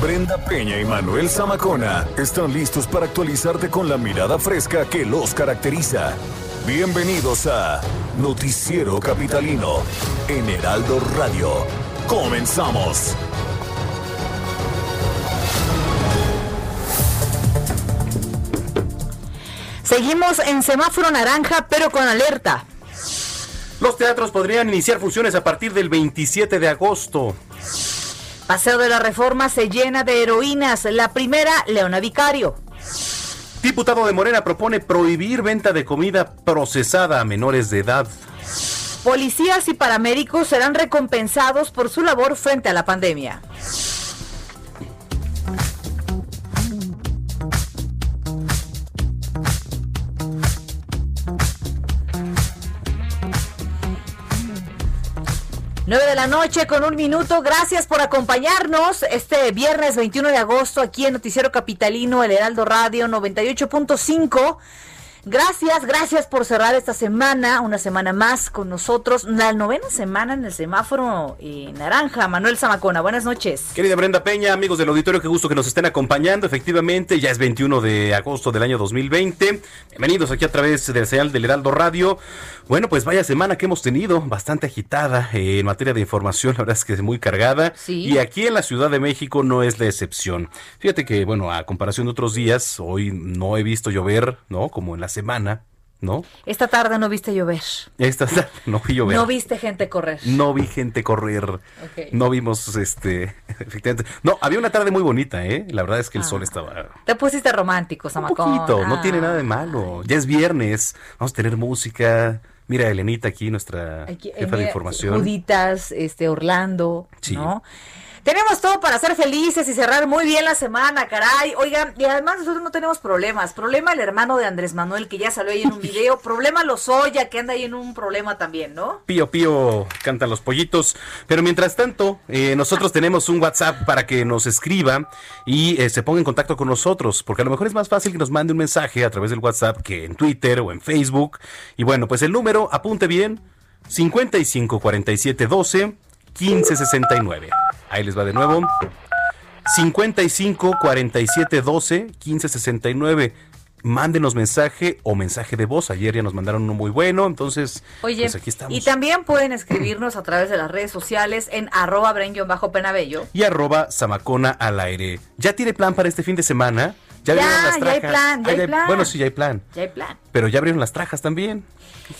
Brenda Peña y Manuel Zamacona están listos para actualizarte con la mirada fresca que los caracteriza. Bienvenidos a Noticiero Capitalino en Heraldo Radio. Comenzamos. Seguimos en semáforo naranja, pero con alerta. Los teatros podrían iniciar funciones a partir del 27 de agosto. Paseo de la Reforma se llena de heroínas. La primera, Leona Vicario. Diputado de Morena propone prohibir venta de comida procesada a menores de edad. Policías y paramédicos serán recompensados por su labor frente a la pandemia. 9 de la noche con un minuto. Gracias por acompañarnos este viernes 21 de agosto aquí en Noticiero Capitalino, el Heraldo Radio 98.5. Gracias, gracias por cerrar esta semana, una semana más con nosotros, la novena semana en el semáforo naranja. Manuel Zamacona, buenas noches. Querida Brenda Peña, amigos del auditorio, qué gusto que nos estén acompañando. Efectivamente, ya es 21 de agosto del año 2020. Bienvenidos aquí a través del señal del Heraldo Radio. Bueno, pues vaya semana que hemos tenido, bastante agitada eh, en materia de información, la verdad es que es muy cargada. Y aquí en la Ciudad de México no es la excepción. Fíjate que, bueno, a comparación de otros días, hoy no he visto llover, ¿no? Como en las semana, ¿no? Esta tarde no viste llover. Esta tarde no vi llover. No viste gente correr. No vi gente correr. No vimos, este, efectivamente. No, había una tarde muy bonita, ¿eh? La verdad es que el sol ah. estaba... Te pusiste romántico, Samacón. Un poquito, no tiene nada de malo. Ya es viernes, vamos a tener música. Mira, Elenita aquí, nuestra jefa de información. Juditas, este, Orlando, ¿no? Tenemos todo para ser felices y cerrar muy bien la semana, caray. Oigan, y además nosotros no tenemos problemas. Problema el hermano de Andrés Manuel, que ya salió ahí en un video. Problema Lozoya, que anda ahí en un problema también, ¿no? Pío, pío, cantan los pollitos. Pero mientras tanto, eh, nosotros tenemos un WhatsApp para que nos escriba y eh, se ponga en contacto con nosotros. Porque a lo mejor es más fácil que nos mande un mensaje a través del WhatsApp que en Twitter o en Facebook. Y bueno, pues el número, apunte bien, 55 47 12 1569. Ahí les va de nuevo. 55 47 12 15 69. Mándenos mensaje o mensaje de voz. Ayer ya nos mandaron uno muy bueno, entonces Oye, pues aquí estamos. Y también pueden escribirnos a través de las redes sociales en arroba bajo penabello y arroba zamacona al aire. ¿Ya tiene plan para este fin de semana? Ya, ya, las ya hay plan, ya hay plan. Bueno, sí, ya hay plan. Ya hay plan. Pero ya abrieron las trajas también.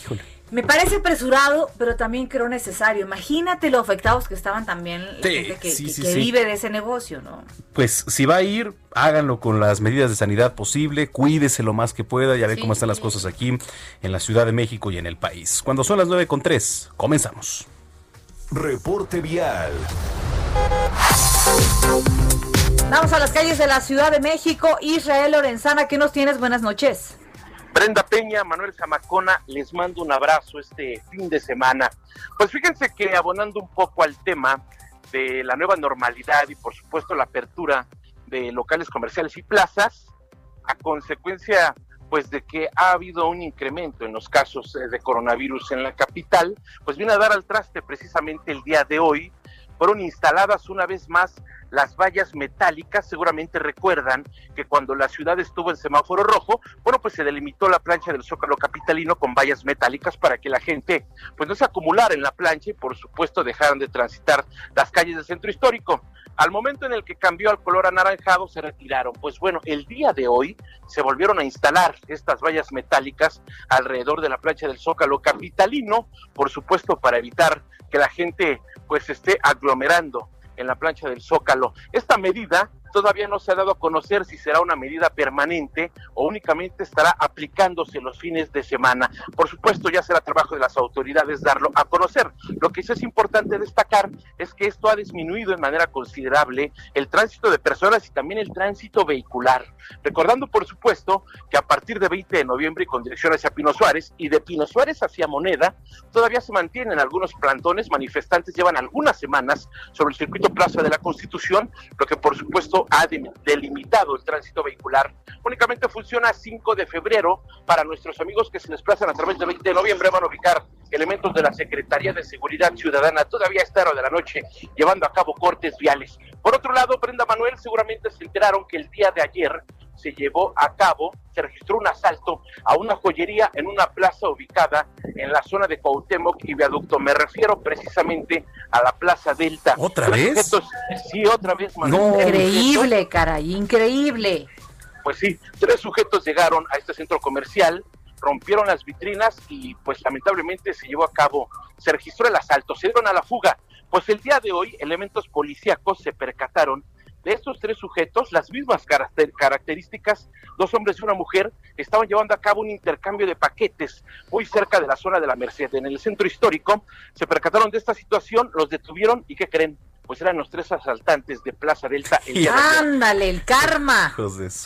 Híjole. Me parece apresurado, pero también creo necesario. Imagínate lo afectados que estaban también la gente que, vive de ese negocio, ¿no? Pues si va a ir, háganlo con las medidas de sanidad posible, cuídese lo más que pueda, ya ve cómo están las cosas aquí en la Ciudad de México y en el país. Cuando son las nueve con tres, comenzamos. Reporte vial. Vamos a las calles de la Ciudad de México. Israel Lorenzana, ¿qué nos tienes? Buenas noches. Brenda Peña, Manuel Zamacona, les mando un abrazo este fin de semana. Pues fíjense que abonando un poco al tema de la nueva normalidad y por supuesto la apertura de locales comerciales y plazas, a consecuencia pues de que ha habido un incremento en los casos eh, de coronavirus en la capital, pues viene a dar al traste precisamente el día de hoy. Fueron instaladas una vez más las vallas metálicas. Seguramente recuerdan que cuando la ciudad estuvo en semáforo rojo, bueno, pues se delimitó la plancha del Zócalo Capitalino con vallas metálicas para que la gente pues no se acumulara en la plancha y por supuesto dejaran de transitar las calles del centro histórico. Al momento en el que cambió al color anaranjado se retiraron. Pues bueno, el día de hoy se volvieron a instalar estas vallas metálicas alrededor de la plancha del Zócalo Capitalino, por supuesto para evitar que la gente pues esté aglomerando en la plancha del Zócalo. Esta medida todavía no se ha dado a conocer si será una medida permanente o únicamente estará aplicándose los fines de semana. Por supuesto, ya será trabajo de las autoridades darlo a conocer. Lo que sí es importante destacar es que esto ha disminuido en manera considerable el tránsito de personas y también el tránsito vehicular. Recordando, por supuesto, que a partir de 20 de noviembre y con dirección hacia Pino Suárez y de Pino Suárez hacia Moneda, todavía se mantienen algunos plantones, manifestantes llevan algunas semanas sobre el circuito Plaza de la Constitución, lo que por supuesto ha delimitado el tránsito vehicular. Únicamente funciona 5 de febrero para nuestros amigos que se desplazan a través de 20 de noviembre, van a ubicar elementos de la Secretaría de Seguridad Ciudadana todavía a esta hora de la noche llevando a cabo cortes viales. Por otro lado, Brenda Manuel seguramente se enteraron que el día de ayer se llevó a cabo, se registró un asalto a una joyería en una plaza ubicada en la zona de Cuauhtémoc y Viaducto. Me refiero precisamente a la Plaza Delta. ¿Otra vez? sí, otra vez. Increíble, caray, increíble. Pues sí, tres sujetos llegaron a este centro comercial, rompieron las vitrinas y pues lamentablemente se llevó a cabo, se registró el asalto, se dieron a la fuga. Pues el día de hoy elementos policíacos se percataron de estos tres sujetos, las mismas características, dos hombres y una mujer, estaban llevando a cabo un intercambio de paquetes muy cerca de la zona de la Merced, en el centro histórico. Se percataron de esta situación, los detuvieron y ¿qué creen? Pues eran los tres asaltantes de Plaza Delta. El Ándale, el karma.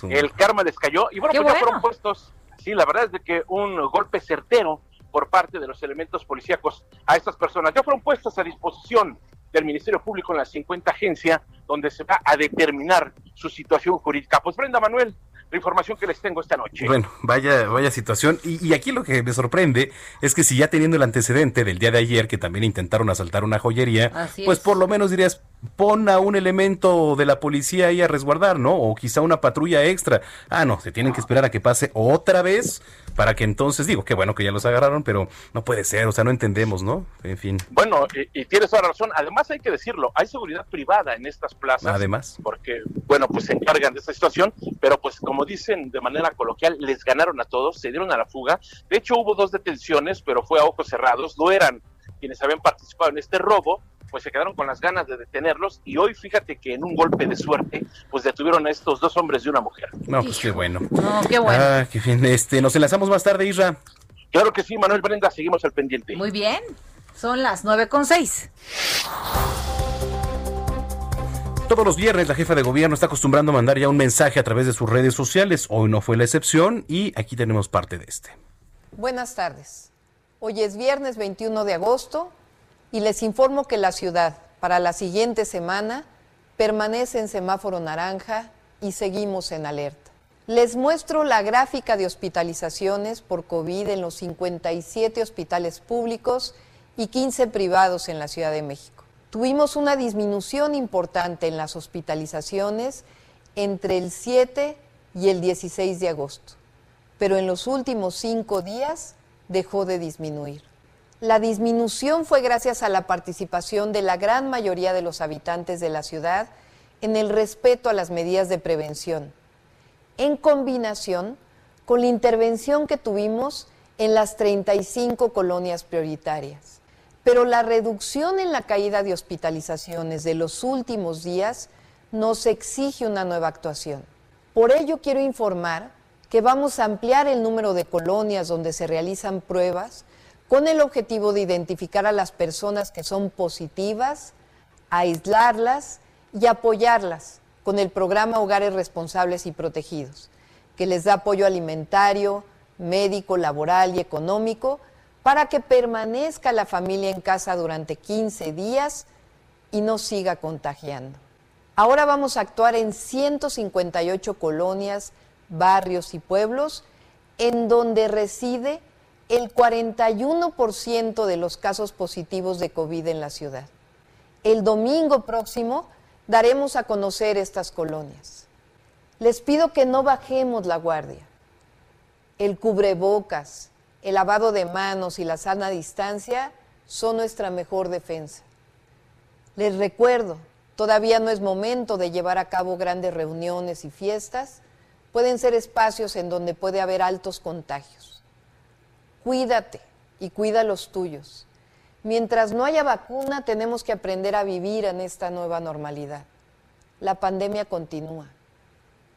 El karma les cayó y bueno, pues ya fueron puestos. Sí, la verdad es de que un golpe certero por parte de los elementos policíacos a estas personas ya fueron puestas a disposición del Ministerio Público en la 50 agencia, donde se va a determinar su situación jurídica. Pues Brenda Manuel, la información que les tengo esta noche. Bueno, vaya, vaya situación. Y, aquí lo que me sorprende es que si ya teniendo el antecedente del día de ayer, que también intentaron asaltar una joyería, pues por lo menos dirías, pon a un elemento de la policía ahí a resguardar, ¿no? O quizá una patrulla extra. Ah, no, se tienen que esperar a que pase otra vez para que entonces, digo, qué bueno que ya los agarraron, pero no puede ser, o sea, no entendemos, ¿no? En fin. Bueno, y, y tienes toda la razón. Además hay que decirlo, hay seguridad privada en estas plazas. Además. Porque, bueno, pues se encargan de esta situación, pero pues como dicen de manera coloquial, les ganaron a todos, se dieron a la fuga. De hecho, hubo dos detenciones, pero fue a ojos cerrados, no eran quienes habían participado en este robo, pues se quedaron con las ganas de detenerlos y hoy fíjate que en un golpe de suerte pues detuvieron a estos dos hombres y una mujer. No, pues qué bueno. No, qué bueno. Ah, qué bien. Este, nos enlazamos más tarde, Isra. Claro que sí, Manuel Brenda, seguimos al pendiente. Muy bien. Son las nueve con seis. Todos los viernes la jefa de gobierno está acostumbrando a mandar ya un mensaje a través de sus redes sociales. Hoy no fue la excepción y aquí tenemos parte de este. Buenas tardes. Hoy es viernes 21 de agosto y les informo que la ciudad para la siguiente semana permanece en semáforo naranja y seguimos en alerta. Les muestro la gráfica de hospitalizaciones por COVID en los 57 hospitales públicos y 15 privados en la Ciudad de México. Tuvimos una disminución importante en las hospitalizaciones entre el 7 y el 16 de agosto, pero en los últimos cinco días dejó de disminuir. La disminución fue gracias a la participación de la gran mayoría de los habitantes de la ciudad en el respeto a las medidas de prevención, en combinación con la intervención que tuvimos en las 35 colonias prioritarias. Pero la reducción en la caída de hospitalizaciones de los últimos días nos exige una nueva actuación. Por ello quiero informar que vamos a ampliar el número de colonias donde se realizan pruebas con el objetivo de identificar a las personas que son positivas, aislarlas y apoyarlas con el programa Hogares Responsables y Protegidos, que les da apoyo alimentario, médico, laboral y económico para que permanezca la familia en casa durante 15 días y no siga contagiando. Ahora vamos a actuar en 158 colonias, barrios y pueblos en donde reside el 41% de los casos positivos de COVID en la ciudad. El domingo próximo daremos a conocer estas colonias. Les pido que no bajemos la guardia. El cubrebocas, el lavado de manos y la sana distancia son nuestra mejor defensa. Les recuerdo, todavía no es momento de llevar a cabo grandes reuniones y fiestas, pueden ser espacios en donde puede haber altos contagios. Cuídate y cuida los tuyos. Mientras no haya vacuna, tenemos que aprender a vivir en esta nueva normalidad. la pandemia continúa.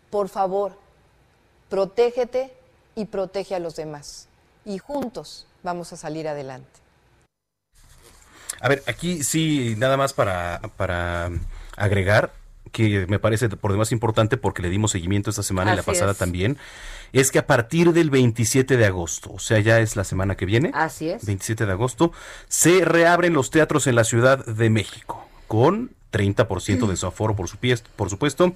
Por favor, protégete y protege a los demás. Y juntos vamos a salir adelante. A ver, aquí sí, nada más para, para agregar, que me parece por demás importante porque le dimos seguimiento esta semana y la pasada también, es que a partir del 27 de agosto, o sea, ya es la semana que viene, Así es. 27 de agosto, se reabren los teatros en la Ciudad de México con 30% de su aforo, por, por supuesto,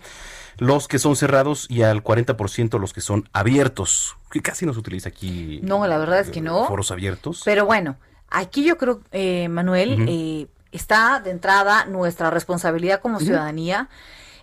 los que son cerrados y al 40% los que son abiertos, que casi no se utiliza aquí. No, la verdad es que no. Foros abiertos. Pero bueno, aquí yo creo, eh, Manuel, eh, está de entrada nuestra responsabilidad como ciudadanía.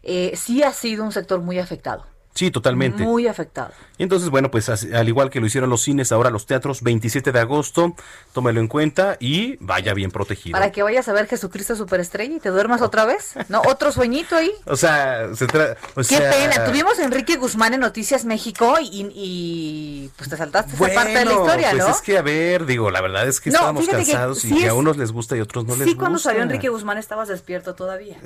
Eh, sí ha sido un sector muy afectado. Sí, totalmente. Muy afectado. Y entonces, bueno, pues al igual que lo hicieron los cines, ahora los teatros, 27 de agosto, tómelo en cuenta y vaya bien protegido. Para que vayas a ver Jesucristo Superestrella y te duermas otra vez, ¿no? Otro sueñito ahí. O sea, se trata... Qué pena, tuvimos a Enrique Guzmán en Noticias México y, pues te saltaste esa parte de la historia, pues ¿no? es que, a ver, digo, la verdad es que estábamos cansados y que a unos les gusta y a otros no les gusta. Sí, cuando salió Enrique Guzmán estabas despierto todavía.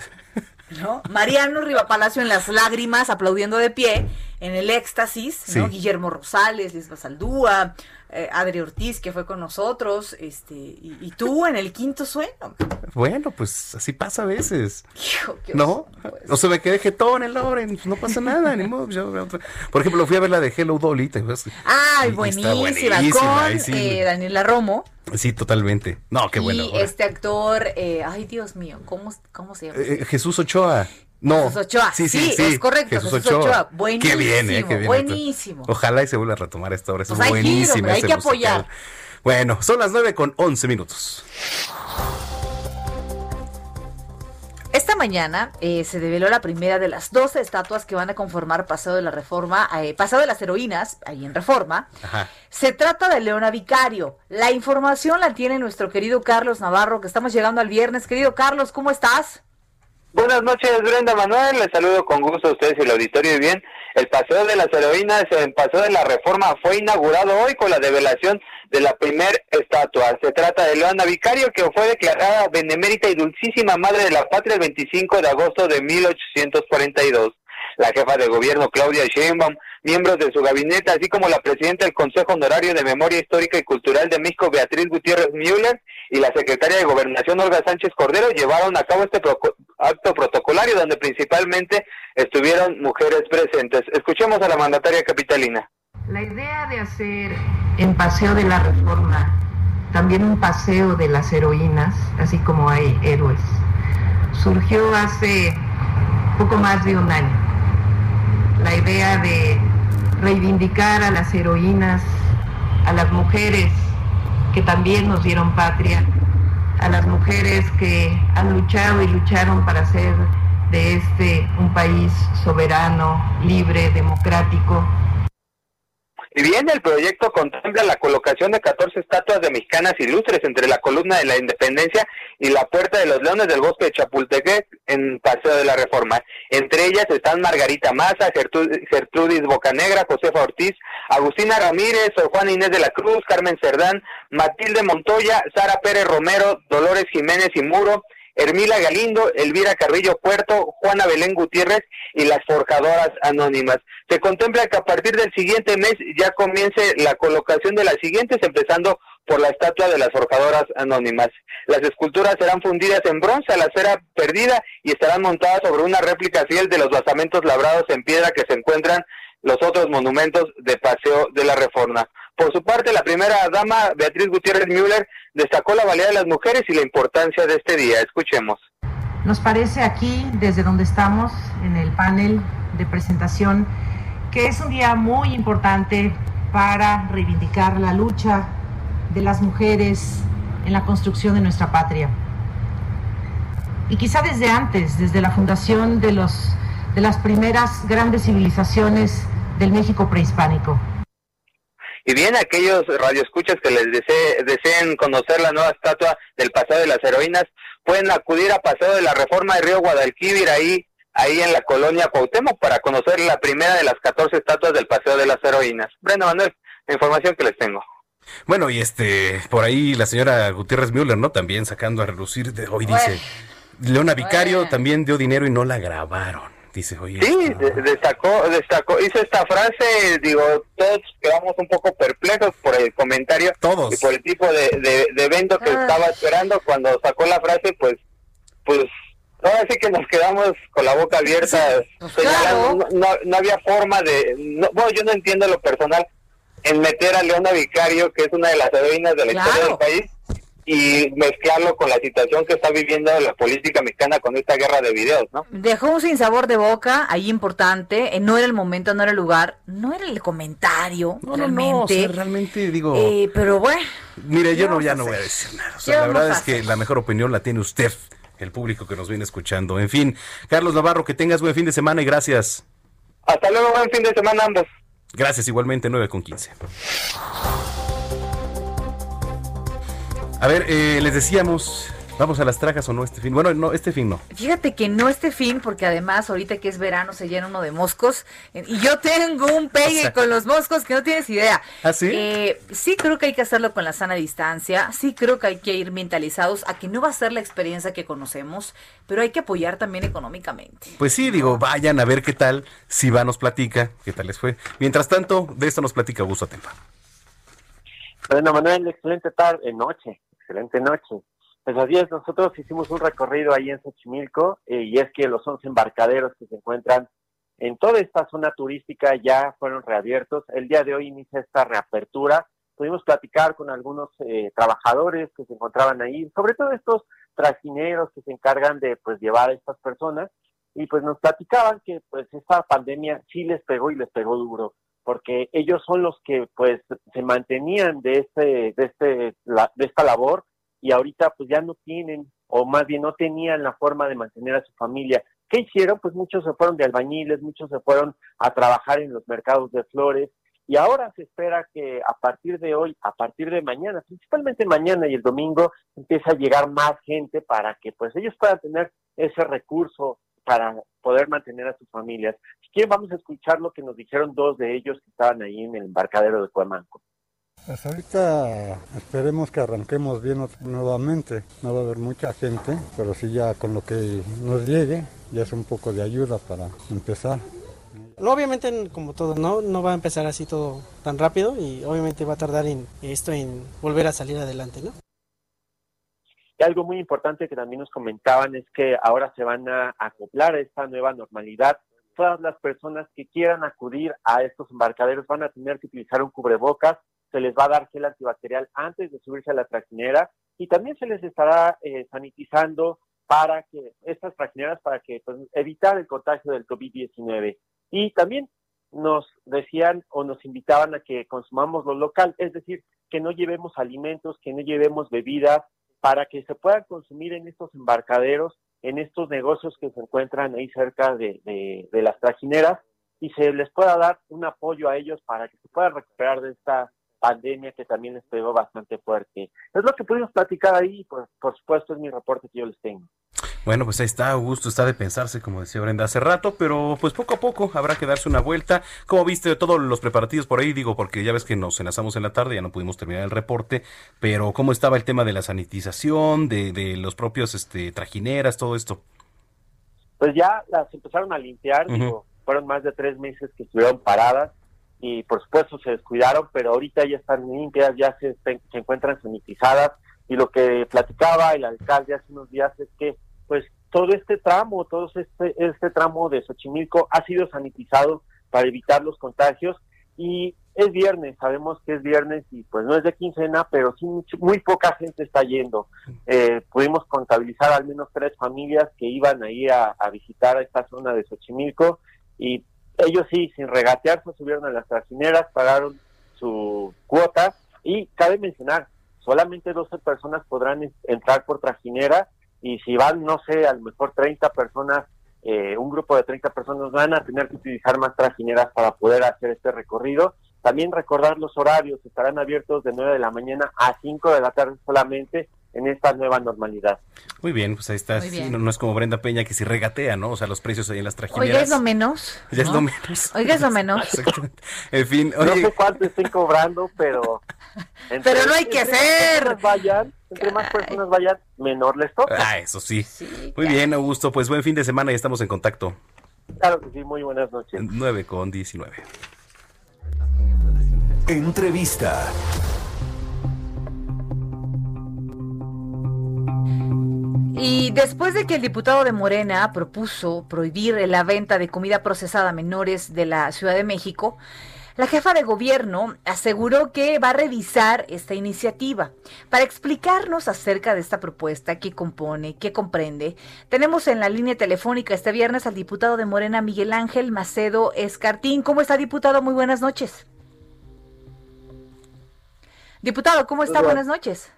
¿no? Mariano Riva Palacio en las lágrimas, aplaudiendo de pie, en el éxtasis, ¿no? Guillermo Rosales, Liz Basaldúa, eh, Adri Ortiz, que fue con nosotros, este, y, tú en el quinto sueño. Bueno, pues así pasa a veces. ¿No? o se me quedé jetón el Loren, pues no pasa nada, ni modo. por ejemplo, fui a ver la de Hello Dolly. Ay, buenísima, con eh, Daniela Romo. Sí, totalmente. No, qué bueno. Y este actor, eh, ay Dios mío, ¿cómo, cómo se llama? Eh, Jesús Ochoa. No. Jesús Ochoa. Sí, sí, sí, es correcto. Jesús, Ochoa. Buenísimo. Qué bien, ¿eh? Qué bien. Buenísimo. Ojalá y se vuelva a retomar esta obra. Es pues buenísimo. Hay, que apoyar. Bueno, son las nueve con once minutos. Esta mañana eh, se develó la primera de las 12 estatuas que van a conformar Paseo de la Reforma, eh, Paseo de las Heroínas, ahí en Reforma. Se trata de Leona Vicario. La información la tiene nuestro querido Carlos Navarro, que estamos llegando al viernes. Querido Carlos, ¿cómo estás? Buenas noches, Brenda Manuel. Les saludo con gusto a ustedes y el auditorio. Y bien, el Paseo de las Heroínas, el Paseo de la Reforma, fue inaugurado hoy con la develación de la primer estatua. Se trata de Leona Vicario, que fue declarada benemérita y dulcísima madre de la patria el 25 de agosto de 1842. La jefa de gobierno Claudia Sheinbaum, miembros de su gabinete, así como la presidenta del Consejo Honorario de Memoria Histórica y Cultural de México, Beatriz Gutiérrez Müller, y la secretaria de Gobernación, Olga Sánchez Cordero, llevaron a cabo este acto protocolario donde principalmente estuvieron mujeres presentes. Escuchemos a la mandataria capitalina. La idea de hacer en Paseo de la Reforma también un paseo de las heroínas, así como hay héroes, surgió hace poco más de un año. La idea de reivindicar a las heroínas, a las mujeres que también nos dieron patria, a las mujeres que han luchado y lucharon para hacer de este un país soberano, libre, democrático, y bien, el proyecto contempla la colocación de 14 estatuas de mexicanas ilustres entre la columna de la Independencia y la Puerta de los Leones del Bosque de Chapultepec en Paseo de la Reforma. Entre ellas están Margarita Maza, Gertrudis Bocanegra, Josefa Ortiz, Agustina Ramírez, Juan Inés de la Cruz, Carmen Cerdán, Matilde Montoya, Sara Pérez Romero, Dolores Jiménez y Muro, Hermila Galindo, Elvira Carrillo Puerto, Juana Belén Gutiérrez y las forjadoras anónimas. Se contempla que a partir del siguiente mes ya comience la colocación de las siguientes, empezando por la estatua de las forjadoras anónimas. Las esculturas serán fundidas en bronce a la cera perdida y estarán montadas sobre una réplica fiel de los basamentos labrados en piedra que se encuentran los otros monumentos de Paseo de la Reforma. Por su parte, la primera dama, Beatriz Gutiérrez Müller, destacó la valía de las mujeres y la importancia de este día. Escuchemos. Nos parece aquí, desde donde estamos, en el panel de presentación, que es un día muy importante para reivindicar la lucha de las mujeres en la construcción de nuestra patria. Y quizá desde antes, desde la fundación de, los, de las primeras grandes civilizaciones del México prehispánico. Y bien, aquellos radioescuchas que les deseen conocer la nueva estatua del Paseo de las Heroínas, pueden acudir a Paseo de la Reforma de Río Guadalquivir, ahí, ahí en la colonia Cuauhtémoc, para conocer la primera de las 14 estatuas del Paseo de las Heroínas. Brenda Manuel, la información que les tengo. Bueno, y este, por ahí la señora Gutiérrez Müller, ¿no? También sacando a relucir, de, hoy dice, Leona Vicario también dio dinero y no la grabaron. Dice, oye. Sí, destacó, destacó, hizo esta frase, digo, todos quedamos un poco perplejos por el comentario. Todos. Y por el tipo de, de, evento que ah. estaba esperando. Cuando sacó la frase, pues, pues, ahora sí que nos quedamos con la boca abierta. Pues no, no, había forma de, bueno, yo no entiendo lo personal en meter a Leona Vicario, que es una de las heroínas de la historia del país, y mezclarlo con la situación que está viviendo la política mexicana con esta guerra de videos, ¿no? Dejó un sinsabor de boca, ahí importante, eh, no era el momento, no era el lugar, no era el comentario, realmente. realmente digo... Eh, pero bueno. Mire, yo no, ya no voy a decir nada. la verdad es que la mejor opinión la tiene usted, el público que nos viene escuchando. En fin, Carlos Navarro, que tengas buen fin de semana y gracias. Hasta luego, buen fin de semana ambos. Gracias, igualmente, 9 con 15. A ver, eh, les decíamos, ¿vamos a las trajas o no este fin? Bueno, no, este fin no. Fíjate que no este fin, porque además ahorita que es verano se llena uno de moscos. Eh, y yo tengo un pegue con los moscos que no tienes idea. ¿Ah, sí? Eh, sí creo que hay que hacerlo con la sana distancia. Sí creo que hay que ir mentalizados a que no va a ser la experiencia que conocemos, pero hay que apoyar también económicamente. Pues sí, digo, vayan a ver qué tal. Si va, nos platica qué tal les fue. Mientras tanto, de esto nos platica Augusto Tempa. Bueno, Manuel, excelente tarde, noche excelente noche. Pues así es, nosotros hicimos un recorrido ahí en Xochimilco eh, y es que los 11 embarcaderos que se encuentran en toda esta zona turística ya fueron reabiertos. El día de hoy inicia esta reapertura. Pudimos platicar con algunos eh, trabajadores que se encontraban ahí, sobre todo estos trajineros que se encargan de pues llevar a estas personas y pues nos platicaban que pues esta pandemia sí les pegó y les pegó duro porque ellos son los que pues se mantenían de este de este de esta labor y ahorita pues ya no tienen o más bien no tenían la forma de mantener a su familia. ¿Qué hicieron? Pues muchos se fueron de albañiles, muchos se fueron a trabajar en los mercados de flores y ahora se espera que a partir de hoy, a partir de mañana, principalmente mañana y el domingo, empiece a llegar más gente para que pues ellos puedan tener ese recurso para poder mantener a sus familias. Si quieren, vamos a escuchar lo que nos dijeron dos de ellos que estaban ahí en el embarcadero de Cuamanco. Pues ahorita esperemos que arranquemos bien nuevamente. No va a haber mucha gente, pero sí ya con lo que nos llegue, ya es un poco de ayuda para empezar. Obviamente, como todo, ¿no? no va a empezar así todo tan rápido y obviamente va a tardar en esto en volver a salir adelante, ¿no? Y algo muy importante que también nos comentaban es que ahora se van a acoplar a esta nueva normalidad. Todas las personas que quieran acudir a estos embarcaderos van a tener que utilizar un cubrebocas, se les va a dar gel antibacterial antes de subirse a la traquinera y también se les estará eh, sanitizando para que estas trajineras para que pues, evitar el contagio del COVID-19. Y también nos decían o nos invitaban a que consumamos lo local, es decir, que no llevemos alimentos, que no llevemos bebidas, para que se puedan consumir en estos embarcaderos, en estos negocios que se encuentran ahí cerca de, de, las trajineras y se les pueda dar un apoyo a ellos para que se puedan recuperar de esta pandemia que también les pegó bastante fuerte. Es lo que pudimos platicar ahí, pues por supuesto es mi reporte que yo les tengo. Bueno, pues ahí está, Augusto, está de pensarse, como decía Brenda hace rato, pero pues poco a poco habrá que darse una vuelta. ¿Cómo viste todos los preparativos por ahí? Digo, porque ya ves que nos enlazamos en la tarde, ya no pudimos terminar el reporte, pero ¿cómo estaba el tema de la sanitización, de, de los propios este, trajineras, todo esto? Pues ya las empezaron a limpiar, digo, fueron más de tres meses que estuvieron paradas y por supuesto se descuidaron, pero ahorita ya están limpias, ya se, se encuentran sanitizadas y lo que platicaba el alcalde hace unos días es que pues todo este tramo, todo este, este tramo de Xochimilco ha sido sanitizado para evitar los contagios y es viernes, sabemos que es viernes y pues no es de quincena, pero sí muy poca gente está yendo. Eh, pudimos contabilizar al menos tres familias que iban ahí a, a visitar a esta zona de Xochimilco y ellos sí, sin regatearse, subieron a las trajineras, pagaron su cuota y cabe mencionar, solamente 12 personas podrán entrar por trajinera y si van, no sé, a lo mejor 30 personas, eh, un grupo de 30 personas van a tener que utilizar más trajineras para poder hacer este recorrido. También recordar los horarios, estarán abiertos de 9 de la mañana a 5 de la tarde solamente en esta nueva normalidad. Muy bien, pues ahí está. no, es como Brenda Peña que si regatea, ¿no? O sea, los precios ahí en las trajineras. Oiga, es lo menos. Ya es lo menos. Oiga, es lo menos. en fin. No sé cuánto estoy cobrando, pero Pero no hay que hacer. Vayan, entre más personas vayan, menor les toca. Ah, eso sí. Muy bien, Augusto. Pues buen fin de semana y estamos en contacto. Claro que sí, muy buenas noches. 9 con 19. Entrevista. Y después de que el diputado de Morena propuso prohibir la venta de comida procesada a menores de la Ciudad de México, la jefa de gobierno aseguró que va a revisar esta iniciativa. Para explicarnos acerca de esta propuesta, qué compone, qué comprende, tenemos en la línea telefónica este viernes al diputado de Morena, Miguel Ángel Macedo Escartín. ¿Cómo está, diputado? Muy buenas noches. Diputado, ¿cómo está? Buenas noches.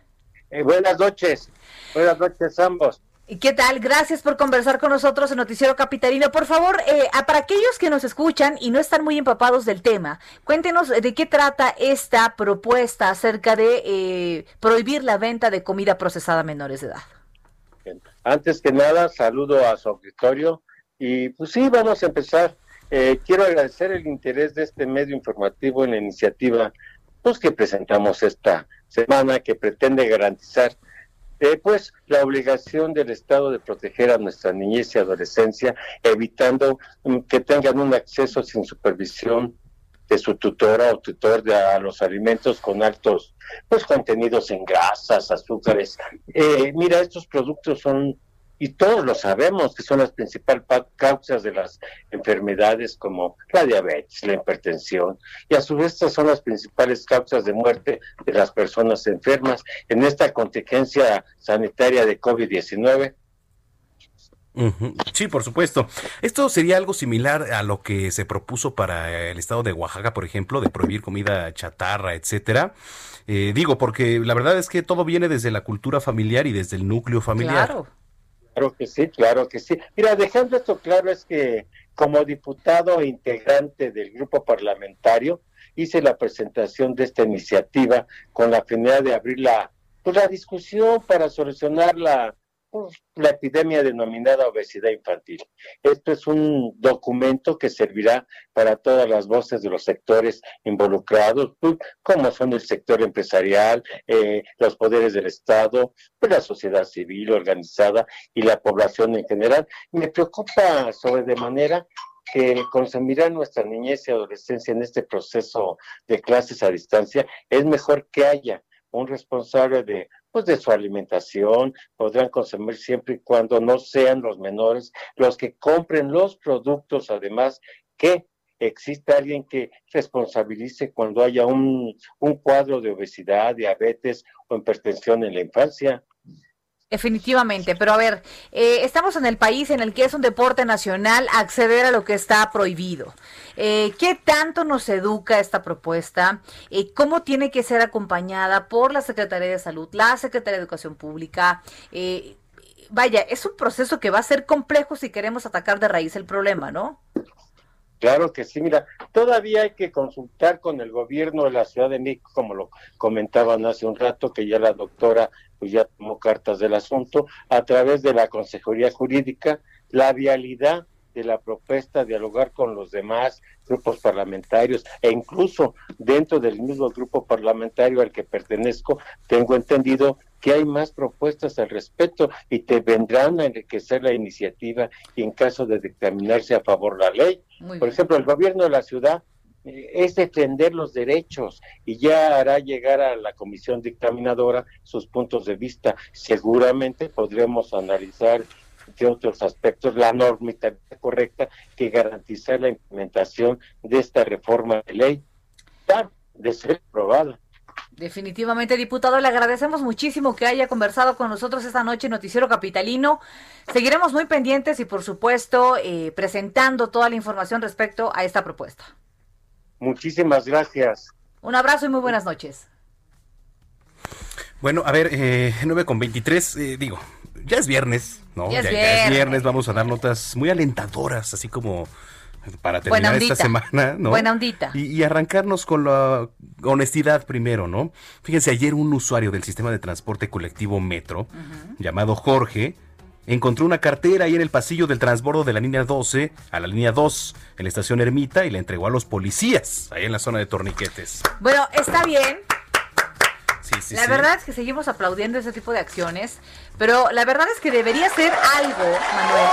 Eh, buenas noches. Buenas noches ambos. ¿Y qué tal? Gracias por conversar con nosotros en Noticiero Capitalino. Por favor, eh, para aquellos que nos escuchan y no están muy empapados del tema, cuéntenos de qué trata esta propuesta acerca de eh, prohibir la venta de comida procesada a menores de edad. Antes que nada, saludo a su auditorio y pues sí, vamos a empezar. Eh, quiero agradecer el interés de este medio informativo en la iniciativa pues, que presentamos esta semana que pretende garantizar eh, pues la obligación del Estado de proteger a nuestra niñez y adolescencia, evitando mm, que tengan un acceso sin supervisión de su tutora o tutor de, a los alimentos con altos pues contenidos en grasas, azúcares. Eh, mira, estos productos son y todos lo sabemos que son las principales causas de las enfermedades como la diabetes, la hipertensión, y a su vez estas son las principales causas de muerte de las personas enfermas en esta contingencia sanitaria de COVID-19. Sí, por supuesto. Esto sería algo similar a lo que se propuso para el estado de Oaxaca, por ejemplo, de prohibir comida chatarra, etcétera. Eh, digo, porque la verdad es que todo viene desde la cultura familiar y desde el núcleo familiar. Claro. Claro que sí, claro que sí. Mira, dejando esto claro es que como diputado e integrante del grupo parlamentario hice la presentación de esta iniciativa con la finalidad de abrir la, pues, la discusión para solucionar la, la epidemia denominada obesidad infantil. Esto es un documento que servirá para todas las voces de los sectores involucrados, pues, como son el sector empresarial, eh, los poderes del Estado, pues, la sociedad civil organizada y la población en general. Me preocupa sobre de manera que consumirá nuestra niñez y adolescencia en este proceso de clases a distancia, es mejor que haya un responsable de pues de su alimentación, podrán consumir siempre y cuando no sean los menores los que compren los productos, además que existe alguien que responsabilice cuando haya un, un cuadro de obesidad, diabetes o hipertensión en la infancia. Definitivamente, pero a ver, eh, estamos en el país en el que es un deporte nacional acceder a lo que está prohibido. Eh, ¿Qué tanto nos educa esta propuesta? Eh, ¿Cómo tiene que ser acompañada por la Secretaría de Salud, la Secretaría de Educación Pública? vaya, es un proceso que va a ser complejo si queremos atacar de raíz el problema, ¿no? Claro que sí, mira, todavía hay que consultar con el gobierno de la Ciudad de México, como lo comentaban hace un rato, que ya la doctora pues ya tomó cartas del asunto, a través de la Consejería Jurídica, la vialidad de la propuesta, dialogar con los demás grupos parlamentarios e incluso dentro del mismo grupo parlamentario al que pertenezco, tengo entendido que hay más propuestas al respecto y te vendrán a enriquecer la iniciativa y en caso de dictaminarse a favor la ley. Por ejemplo, el gobierno de la ciudad es defender los derechos y ya hará llegar a la comisión dictaminadora sus puntos de vista. Seguramente podremos analizar de otros aspectos la normativa correcta que garantizar la implementación de esta reforma de ley de ser aprobada. Definitivamente, diputado, le agradecemos muchísimo que haya conversado con nosotros esta noche en Noticiero Capitalino. Seguiremos muy pendientes y, por supuesto, eh, presentando toda la información respecto a esta propuesta. Muchísimas gracias. Un abrazo y muy buenas noches. Bueno, a ver, eh, 9 con 23, eh, digo, ya es viernes, ¿no? Ya es, viernes. vamos a dar notas muy alentadoras, así como para terminar esta semana, ¿no? Buena ondita. Y, arrancarnos con la honestidad primero, ¿no? Fíjense, ayer un usuario del sistema de transporte colectivo Metro, llamado Jorge, encontró una cartera ahí en el pasillo del transbordo de la línea 12 a la línea 2 en la estación Ermita y la entregó a los policías ahí en la zona de torniquetes. Bueno, está bien. sí, la sí. verdad es que seguimos aplaudiendo ese tipo de acciones, pero la verdad es que debería ser algo, Manuel.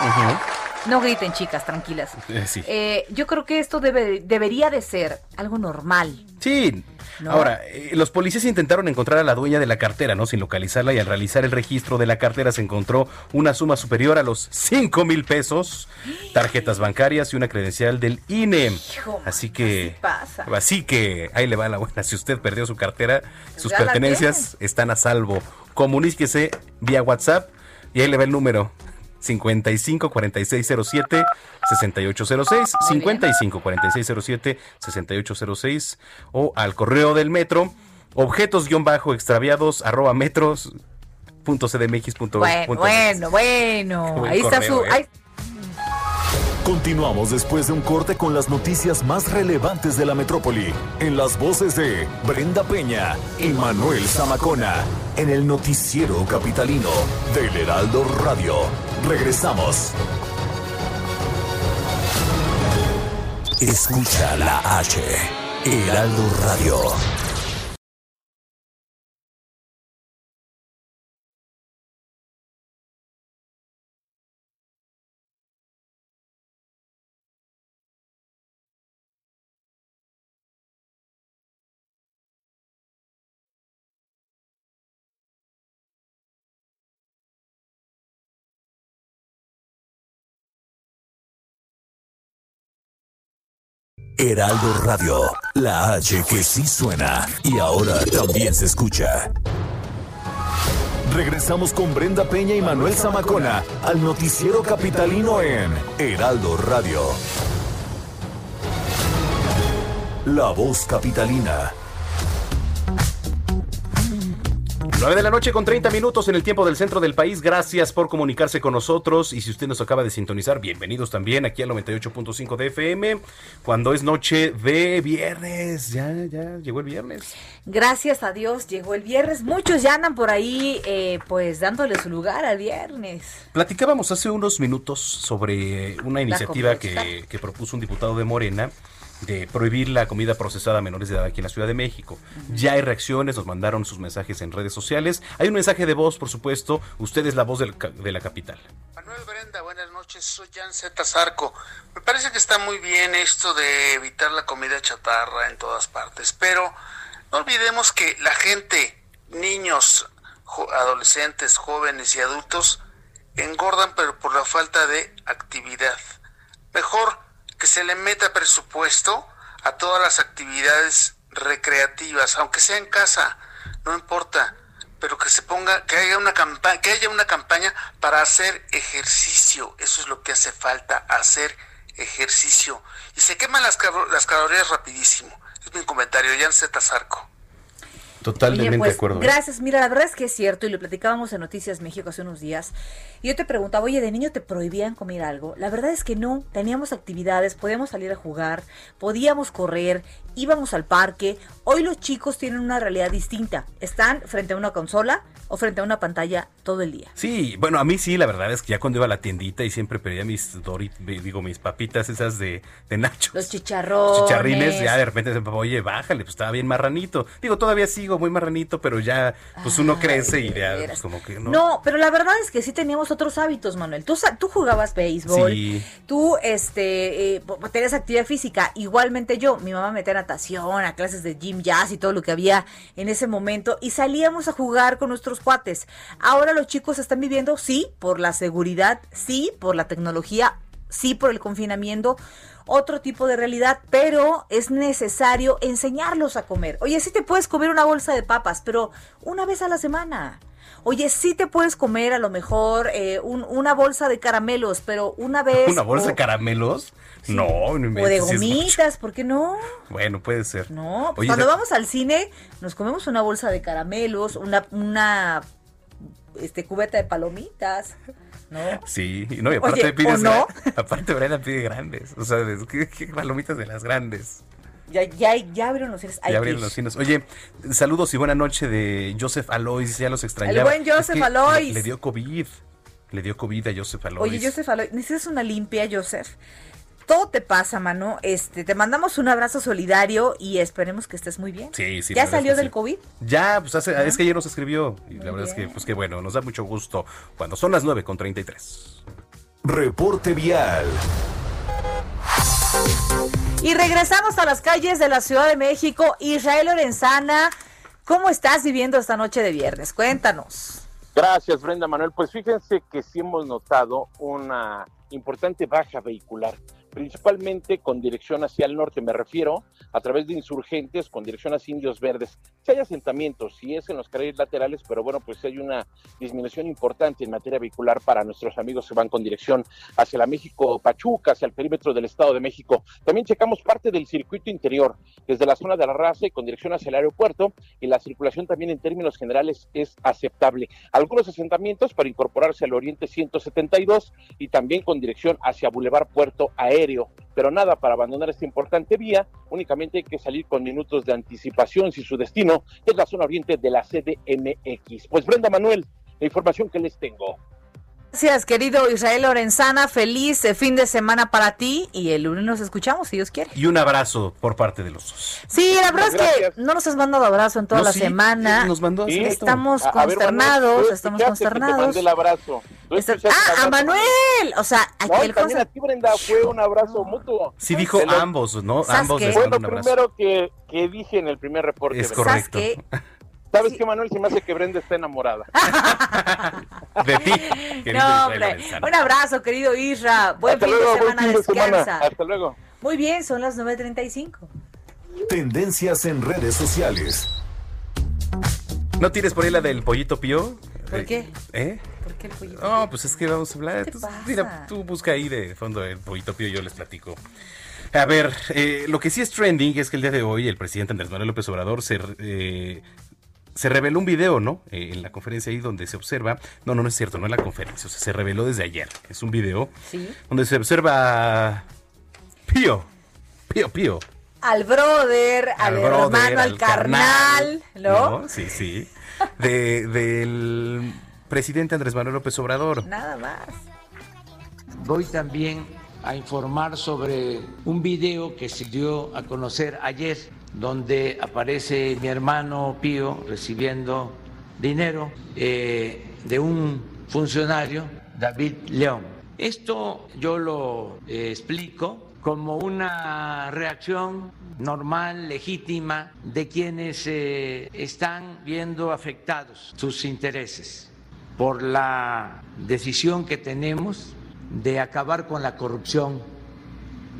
Ujú. No griten, chicas, tranquilas. Eh, sí. Eh, yo creo que esto debe, debería de ser algo normal. Sí. ¿No? Ahora, eh, los policías intentaron encontrar a la dueña de la cartera, ¿no? Sin localizarla y al realizar el registro de la cartera se encontró una suma superior a los 5 mil pesos, tarjetas bancarias y una credencial del INE. Hijo, Así que, pasa. así que ahí le va la buena. Si usted perdió su cartera, sus ya la pertenencias están a salvo. Comuníquese vía WhatsApp y ahí le va el número. 55 4607 6806 55 4607 6806 o al correo del metro objetos guion bajo extraviados arroba metros punto cdmx punto- Bueno, bueno, bueno. Ahí está su. correo, ¿eh? ahí- Continuamos después de un corte con las noticias más relevantes de la metrópoli, en las voces de Brenda Peña y Manuel Zamacona, en el noticiero capitalino del Heraldo Radio. Regresamos. Escucha la H, Heraldo Radio. Heraldo Radio, la H que sí suena y ahora también se escucha. Regresamos con Brenda Peña y Manuel Zamacona al noticiero capitalino en Heraldo Radio. La voz capitalina. 9 de la noche con 30 minutos en el tiempo del centro del país. Gracias por comunicarse con nosotros. Y si usted nos acaba de sintonizar, bienvenidos también aquí al 98.5 de FM. Cuando es noche de viernes. Ya, ya llegó el viernes. Gracias a Dios llegó el viernes. Muchos ya andan por ahí, eh, pues dándole su lugar al viernes. Platicábamos hace unos minutos sobre una iniciativa que, propuso un diputado de Morena de prohibir la comida procesada a menores de edad aquí en la Ciudad de México. Ya hay reacciones, nos mandaron sus mensajes en redes sociales. Hay un mensaje de voz, por supuesto. Usted es la voz del ca- de la capital. Manuel Brenda, buenas noches, soy Jan Z. Zarco. Me parece que está muy bien esto de evitar la comida chatarra en todas partes, pero no olvidemos que la gente, niños, jo- adolescentes, jóvenes y adultos, engordan pero por la falta de actividad. Mejor que se le meta presupuesto a todas las actividades recreativas, aunque sea en casa, no importa, pero que se ponga, que haya una campaña, que haya una campaña para hacer ejercicio, eso es lo que hace falta, hacer ejercicio. Y se queman las, cal- las calorías rapidísimo. Es mi comentario, Jan Z. Zarco. Totalmente Oye, pues, de acuerdo. ¿eh? Gracias. Mira, la verdad es que es cierto y lo platicábamos en Noticias México hace unos días. Y yo te preguntaba, oye, ¿de niño te prohibían comer algo? La verdad es que no. Teníamos actividades, podíamos salir a jugar, podíamos correr, íbamos al parque. Hoy los chicos tienen una realidad distinta. Están frente a una consola o frente a una pantalla todo el día. Sí, bueno, a mí sí, la verdad es que ya cuando iba a la tiendita y siempre pedía mis Dorit, digo, mis papitas esas de, de Nacho. Los chicharrones. chicharrines, ya de repente se me oye, bájale, pues estaba bien marranito. Digo, todavía sigo muy marranito, pero ya, pues uno crece y ya, pues como que no. No, pero la verdad es que sí teníamos otros hábitos, Manuel. Tú, jugabas béisbol, Sí. tú este, eh, tenías actividad física, igualmente yo. Mi mamá me metía a a clases de gym jazz y todo lo que había en ese momento y salíamos a jugar con nuestros cuates. Ahora los chicos están viviendo, sí, por la seguridad, sí, por la tecnología, sí, por el confinamiento, otro tipo de realidad, pero es necesario enseñarlos a comer. Oye, sí te puedes comer una bolsa de papas, pero una vez a la semana. Oye, sí te puedes comer a lo mejor eh, un- una bolsa de caramelos, pero una vez. ¿Una bolsa o, de caramelos? No, no o de gomitas, ¿por qué no? Bueno, puede ser. No, pues Oye, cuando vamos al cine, nos comemos una bolsa de caramelos, una, una este, cubeta de palomitas, ¿no? Sí, no, y aparte Oye, pides, ¿o no? aparte Brenda pide grandes, o sea, es- ¿qué, qué palomitas de las grandes? Ya, ya, ya abrieron los cines. hay Ya abrieron los cines. Oye, saludos y buena noche de Joseph Alois, ya los extrañaba. El buen Joseph Es que Alois. Le, le dio COVID, le dio COVID a Joseph Alois. Oye, Joseph, Aloy, necesitas una limpia, Joseph. todo te pasa, mano. Este, te mandamos un abrazo solidario y esperemos que estés muy bien. Sí, sí. ¿Ya salió del sí. COVID? Ya, pues hace- es que ayer nos escribió. Y la verdad es que, pues que bueno, nos da mucho gusto cuando son las 9 con 33. Reporte vial. Y regresamos a las calles de la Ciudad de México. Israel Lorenzana, ¿cómo estás viviendo esta noche de viernes? Cuéntanos. Gracias, Brenda Manuel. Pues fíjense que sí hemos notado una importante baja vehicular, principalmente con dirección hacia el norte. Me refiero a través de insurgentes con dirección hacia Indios Verdes. Si hay asentamientos, sí es en los carriles laterales, pero bueno, pues hay una disminución importante en materia vehicular para nuestros amigos que van con dirección hacia la México Pachuca, hacia el perímetro del Estado de México. También checamos parte del circuito interior, desde la zona de la raza y con dirección hacia el aeropuerto, y la circulación también en términos generales es aceptable. Algunos asentamientos para incorporarse al Oriente 172 y también con dirección hacia Boulevard Puerto Aéreo. Pero nada, para abandonar esta importante vía, únicamente hay que salir con minutos de anticipación si su destino es la zona oriente de la CDMX. Pues Brenda Manuel, la información que les tengo. Gracias, querido Israel Lorenzana. Feliz eh, fin de semana para ti y el lunes nos escuchamos, si Dios quiere. Y un abrazo por parte de los dos. Sí, la verdad es que no nos has mandado abrazo en toda No, la sí, semana. sí, nos mandó rato. Estamos A- a ver, consternados, Manuel, estamos escuchaste que te consternados. mandé el abrazo. Está- el ah, a abrazo, Manuel. O sea, aquí No, también a ti, Brenda, fue un abrazo mutuo. Sí dijo ambos, ¿no? ¿Sabes Ambos Fue mandó lo un abrazo. primero que, que dije en el primer reporte. Es correcto. ¿Sabes qué? ¿Sabes qué, Manuel? Se me hace que Brenda está enamorada. De ti, No, hombre. Un abrazo, querido Isra. Buen Hasta fin luego, de buen semana, fin de semana. descansa. Hasta luego. Muy bien, son las 9.35. Tendencias en redes sociales. ¿No tienes por ahí la del pollito pío? ¿Por Eh, qué? ¿Eh? ¿Por qué el pollito? No, pues es que vamos a hablar. ¿Qué te pasa? Mira, tú busca ahí de fondo el pollito pío, yo les platico. A ver, eh, lo que sí es trending es que el día de hoy el presidente Andrés Manuel López Obrador se, eh, se reveló un video, ¿no? Eh, en la conferencia ahí donde se observa. No, no, no es cierto, no es la conferencia, o sea, se reveló desde ayer. Es un video Sí. donde se observa Pío, Pío, Pío. Al brother, al, brother, hermano, al, carnal, ¿no? Sí, sí. De- del presidente Andrés Manuel López Obrador. Nada más. Voy también a informar sobre un video que se dio a conocer ayer, donde aparece mi hermano Pío recibiendo dinero eh, de un funcionario, David León. Esto yo lo eh, explico como una reacción normal, legítima, de quienes eh, están viendo afectados sus intereses por la decisión que tenemos de acabar con la corrupción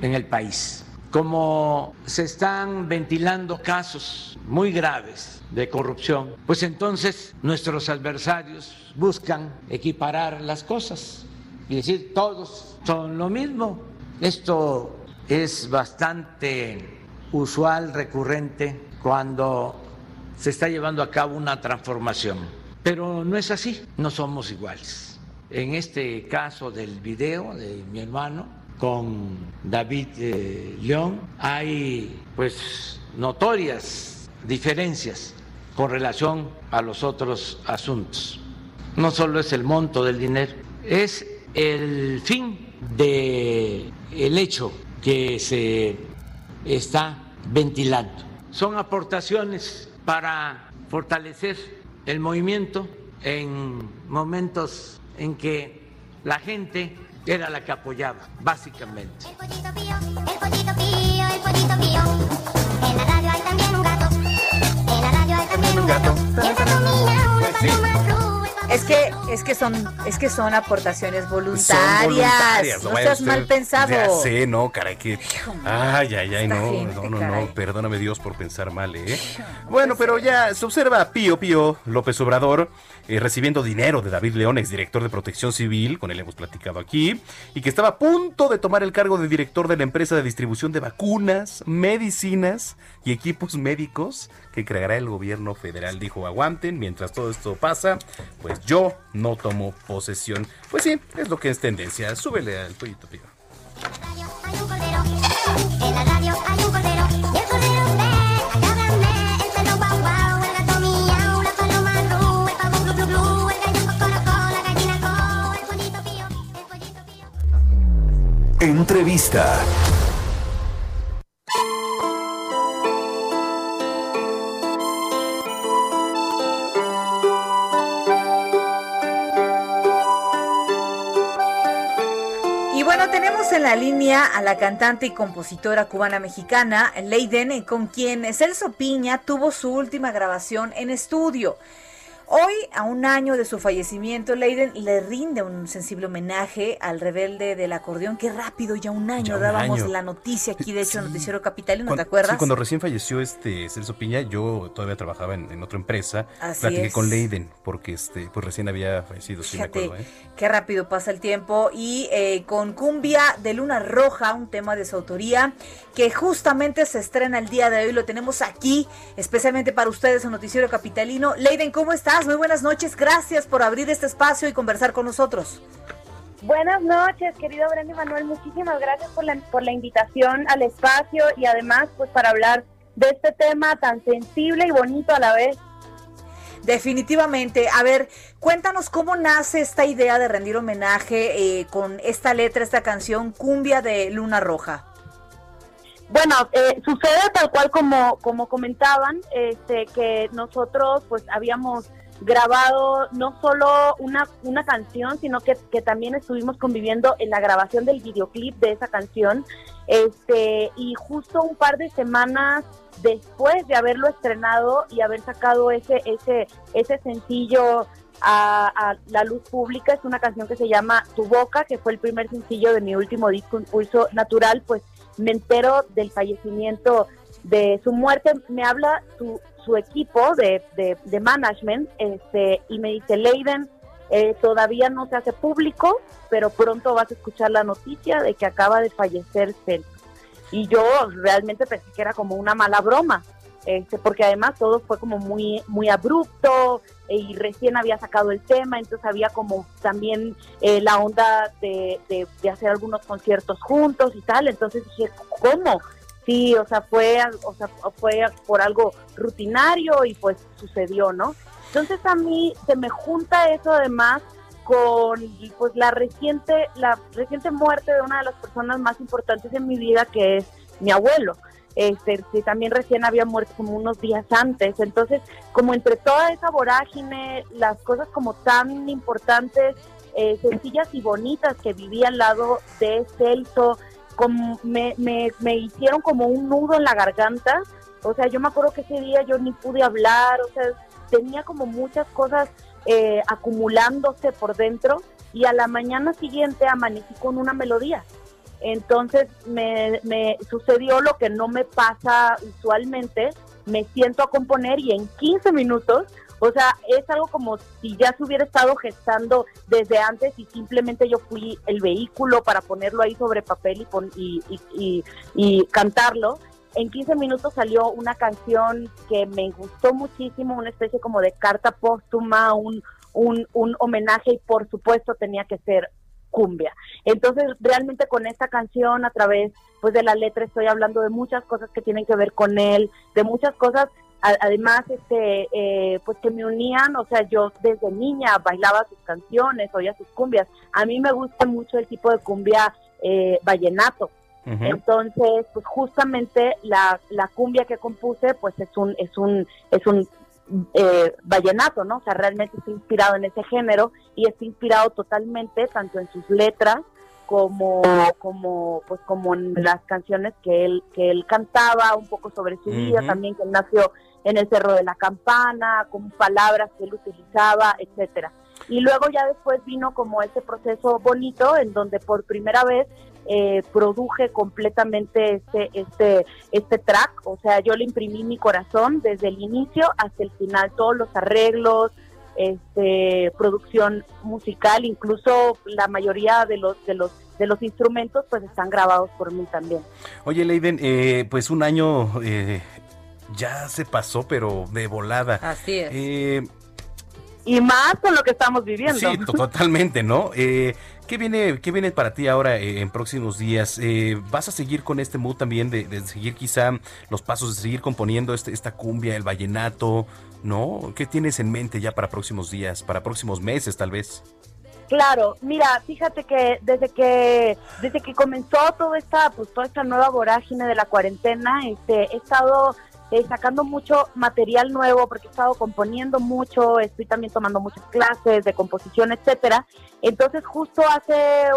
en el país. Como se están ventilando casos muy graves de corrupción, pues entonces nuestros adversarios buscan equiparar las cosas y decir todos son lo mismo. Esto es bastante usual, recurrente, cuando se está llevando a cabo una transformación. Pero no es así, no somos iguales. En este caso del video de mi hermano con David eh, León hay pues notorias diferencias con relación a los otros asuntos. No solo es el monto del dinero, es el fin de el hecho que se está ventilando. Son aportaciones para fortalecer el movimiento en momentos en que la gente era la que apoyaba, básicamente. El pollito pío, el pollito pío. En la radio hay también un gato. En la radio hay también un gato. Y el gato miau, la paloma cru. Es que, es que son, es que son aportaciones Son voluntarias. voluntarias, no vaya seas usted. mal pensado. Ya sé, no, caray, que. Ay, ay, ay, no, gente, no, no, caray. no, perdóname Dios por pensar mal, ¿eh? Bueno, pero ya se observa Pío Pío López Obrador eh, recibiendo dinero de David León, exdirector de Protección Civil, con él hemos platicado aquí, y que estaba a punto de tomar el cargo de director de la empresa de distribución de vacunas, medicinas y equipos médicos que creará el gobierno federal. Dijo, aguanten, mientras todo esto pasa, pues yo no tomo posesión. Pues sí, es lo que es tendencia. Súbele al Pío. En la radio hay un Entrevista. Y bueno, tenemos en la línea a la cantante y compositora cubana mexicana Leiden, con quien Celso Piña tuvo su última grabación en estudio. Hoy, a un año de su fallecimiento, Leiden le rinde un sensible homenaje al rebelde del acordeón. Qué rápido, ya un año Ya un dábamos año. la noticia aquí, de hecho, en Noticiero Capitalino, ¿te Cuando- acuerdas? Sí, cuando recién falleció este Celso Piña, yo todavía trabajaba en, en otra empresa. Así Platiqué es. con Leiden, porque este, pues recién había fallecido, sí me Fíjate, acuerdo, ¿eh? qué rápido pasa el tiempo. Y eh, con Cumbia de Luna Roja, un tema de su autoría, que justamente se estrena el día de hoy. Lo tenemos aquí, especialmente para ustedes en Noticiero Capitalino. Leiden, ¿cómo estás? Muy buenas noches. Gracias por abrir este espacio y conversar con nosotros. Buenas noches, querido Brenda Manuel. Muchísimas gracias por la, por la invitación al espacio y además pues para hablar de este tema tan sensible y bonito a la vez. Definitivamente. A ver, cuéntanos cómo nace esta idea de rendir homenaje eh, con esta letra, esta canción, Cumbia de Luna Roja. Bueno, eh, sucede tal cual como, como comentaban, este, que nosotros pues habíamos grabado no solo una, una canción, sino que, que también estuvimos conviviendo en la grabación del videoclip de esa canción. Este, y justo un par de semanas después de haberlo estrenado y haber sacado ese, ese, ese sencillo a, a la luz pública, es una canción que se llama Tu Boca, que fue el primer sencillo de mi último disco Impulso Natural, pues me entero del fallecimiento de su muerte, me habla su, su equipo de, de, de management este, y me dice, Leiden, eh, todavía no se hace público, pero pronto vas a escuchar la noticia de que acaba de fallecer Celso. Y yo realmente pensé que era como una mala broma, este, porque además todo fue como muy, muy abrupto eh, y recién había sacado el tema, entonces había como también eh, la onda de, de, de hacer algunos conciertos juntos y tal, entonces dije, ¿cómo? Sí, o sea, fue, o sea, fue por algo rutinario y pues sucedió, ¿no? Entonces a mí se me junta eso además con pues la reciente la reciente muerte de una de las personas más importantes en mi vida que es mi abuelo este que también recién había muerto como unos días antes entonces como entre toda esa vorágine las cosas como tan importantes eh, sencillas y bonitas que viví al lado de Celso como me, me, hicieron como un nudo en la garganta o sea yo me acuerdo que ese día yo ni pude hablar o sea tenía como muchas cosas eh, acumulándose por dentro y a la mañana siguiente amanecí con una melodía. Entonces me, me sucedió lo que no me pasa usualmente, me siento a componer y en 15 minutos, o sea, es algo como si ya se hubiera estado gestando desde antes y simplemente yo fui el vehículo para ponerlo ahí sobre papel y, pon- y, y, y- y cantarlo en 15 minutos salió una canción que me gustó muchísimo, una especie como de carta póstuma, un, un, un homenaje y por supuesto tenía que ser cumbia. Entonces realmente con esta canción a través pues de la letra estoy hablando de muchas cosas que tienen que ver con él, de muchas cosas además este eh, pues que me unían, o sea yo desde niña bailaba sus canciones, oía sus cumbias. A mí me gusta mucho el tipo de cumbia eh, vallenato. Entonces, pues justamente la, la cumbia que compuse, pues es un, es un, es un eh, vallenato, ¿no? O sea, realmente está inspirado en ese género y está inspirado totalmente tanto en sus letras como, como, pues como en las canciones que él, que él cantaba, un poco sobre su vida, también que él nació en el Cerro de la Campana, con palabras que él utilizaba, etcétera. Y luego ya después vino como ese proceso bonito en donde por primera vez eh, produje completamente este, este, este track, o sea, yo le imprimí mi corazón desde el inicio hasta el final, todos los arreglos, este, producción musical, incluso la mayoría de los, de los, de los instrumentos pues están grabados por mí también. Oye, Leiden, eh, pues un año eh, ya se pasó, pero de volada. Así es. Eh, Y más con lo que estamos viviendo. Sí, to- totalmente, ¿no? Eh, ¿qué, viene, ¿Qué viene para ti ahora eh, en próximos días? Eh, ¿Vas a seguir con este mood también de, de seguir quizá los pasos, de seguir componiendo este, esta cumbia, el vallenato, ¿no? ¿Qué tienes en mente ya para próximos días, para próximos meses tal vez? Claro, mira, fíjate que desde que desde que comenzó toda esta pues toda esta nueva vorágine de la cuarentena, este he estado eh, sacando mucho material nuevo porque he estado componiendo mucho, estoy también tomando muchas clases de composición, etcétera. Entonces, justo hace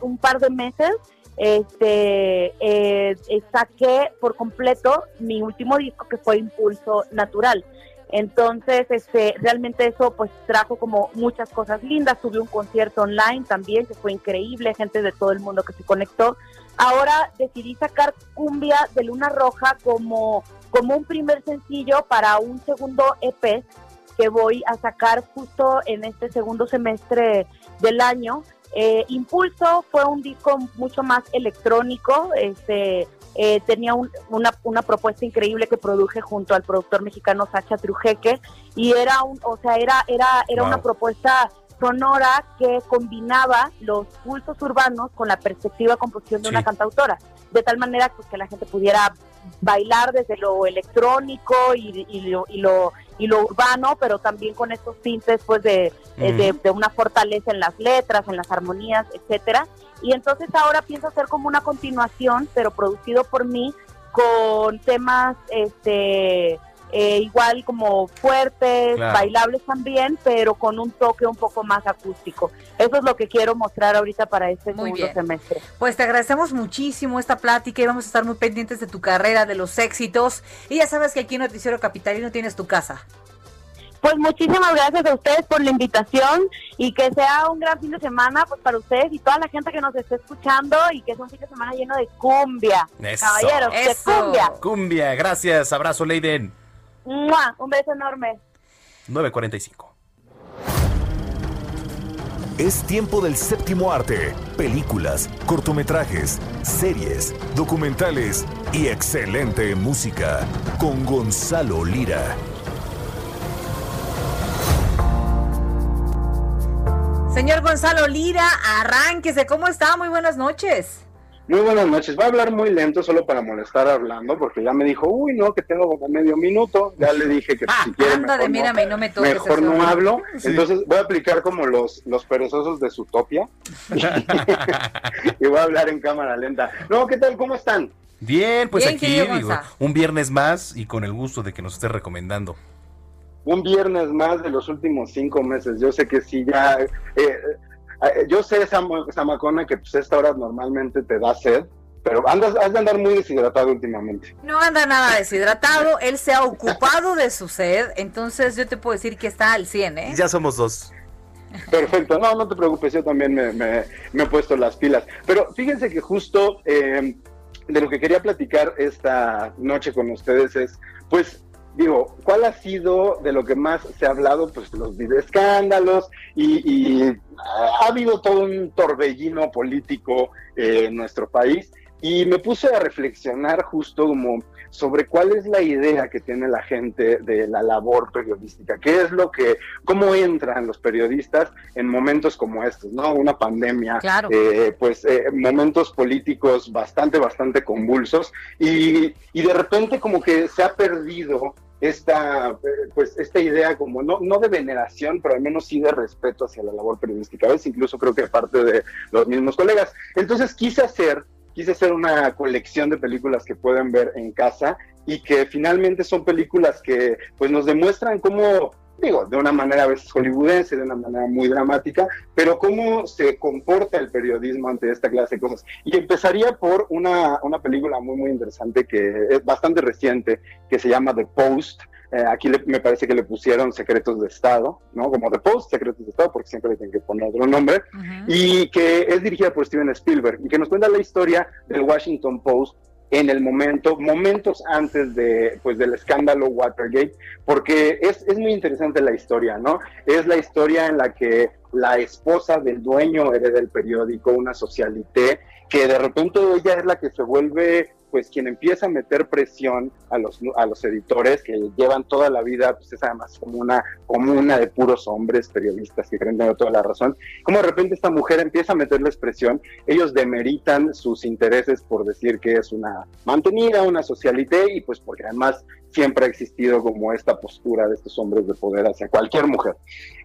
un, par de meses este eh, eh, saqué por completo mi último disco que fue Impulso Natural. Entonces, este, realmente eso pues trajo como muchas cosas lindas. Tuve un concierto online también que fue increíble, gente de todo el mundo que se conectó. Ahora decidí sacar Cumbia de Luna Roja como, como un primer sencillo para un segundo EP que voy a sacar justo en este segundo semestre del año. Eh, Impulso fue un disco mucho más electrónico, este, eh, tenía un- una, una propuesta increíble que produje junto al productor mexicano Sacha Trujeque y era un, o sea, era, era, era Wow. una propuesta sonora que combinaba los pulsos urbanos con la perspectiva de composición de Sí. una cantautora, de tal manera pues, que la gente pudiera bailar desde lo electrónico y, y lo, y, lo, y lo urbano, pero también con estos tintes pues de, eh, de, de una fortaleza en las letras, en las armonías, etcétera. Y entonces ahora pienso hacer como una continuación, pero producido por mí, con temas este eh, igual como fuertes, Claro. bailables también, pero con un toque un poco más acústico. Eso es lo que quiero mostrar ahorita para este Muy segundo bien. semestre. Pues te agradecemos muchísimo esta plática y vamos a estar muy pendientes de tu carrera, de los éxitos. Y ya sabes que aquí en Noticiero Capitalino tienes tu casa. Pues muchísimas gracias a ustedes por la invitación y que sea un gran fin de semana pues para ustedes y toda la gente que nos esté escuchando y que sea un fin de semana lleno de cumbia. Eso. Caballeros, de cumbia. Cumbia, gracias. Abrazo, Leiden. ¡Mua! Un beso enorme. 945. Es tiempo del séptimo arte. Películas, cortometrajes, series, documentales y excelente música. Con Gonzalo Lira. Señor Gonzalo Lira, arránquese. ¿Cómo está? Muy buenas noches. Muy buenas noches. Va a hablar muy lento solo para molestar hablando, porque ya me dijo, uy, no, que tengo como medio minuo. Ya le dije que si quiere Anda de mejor, mírame y no me no, toques. mejor eso. no hablo. Sí. Entonces voy a aplicar como los, los perezosos de Zootopia y voy a hablar en cámara lenta. No, ¿qué tal? ¿Cómo están? Bien, pues Bien, aquí, digo, un viernes más y con el gusto de que nos esté recomendando. un viernes más de los últimos cinco meses. Yo sé que sí, ya. eh, yo sé, Sam- Samacona, que pues esta hora normalmente te da sed, pero andas, has de andar muy deshidratado últimamente. No anda nada deshidratado, él se ha ocupado de su sed, entonces yo te puedo decir que está al 100, ¿eh? Ya somos dos. Perfecto, no, no te preocupes, yo también me, me- me he puesto las pilas. Pero fíjense que justo eh, de lo que quería platicar esta noche con ustedes es, pues, digo, ¿cuál ha sido de lo que más se ha hablado? Pues los videoescándalos y, y ha habido todo un torbellino político eh, en nuestro país. Y me puse a reflexionar justo como sobre cuál es la idea que tiene la gente de la labor periodística, qué es lo que, cómo entran los periodistas en momentos como estos, ¿no? Una pandemia, Claro. eh, pues eh, momentos políticos bastante, bastante convulsos y, y de repente como que se ha perdido esta, eh, pues, esta idea como no, no de veneración, pero al menos sí de respeto hacia la labor periodística. A veces incluso creo que parte de los mismos colegas. Entonces quise hacer, quise hacer una colección de películas que pueden ver en casa y que finalmente son películas que pues nos demuestran cómo digo, de una manera a veces hollywoodense, de una manera muy dramática, pero cómo se comporta el periodismo ante esta clase de cosas. Y empezaría por una, una película muy, muy interesante que es bastante reciente, que se llama The Post. Eh, aquí le- me parece que le pusieron Secretos de Estado, ¿no? Como The Post, Secretos de Estado, porque siempre le tienen que poner otro nombre, y que es dirigida por Steven Spielberg, y que nos cuenta la historia del Washington Post en el momento, momentos antes de, pues, del escándalo Watergate, porque es, es muy interesante la historia, ¿no? Es la historia en la que la esposa del dueño hereda el periódico, una socialité, que de repente ella es la que se vuelve pues quien empieza a meter presión a los, a los editores que llevan toda la vida, pues es además como una comuna de puros hombres periodistas que creen tener toda la razón, como de repente esta mujer empieza a meterles presión, ellos demeritan sus intereses por decir que es una mantenida, una socialité y pues porque además siempre ha existido como esta postura de estos hombres de poder hacia cualquier mujer.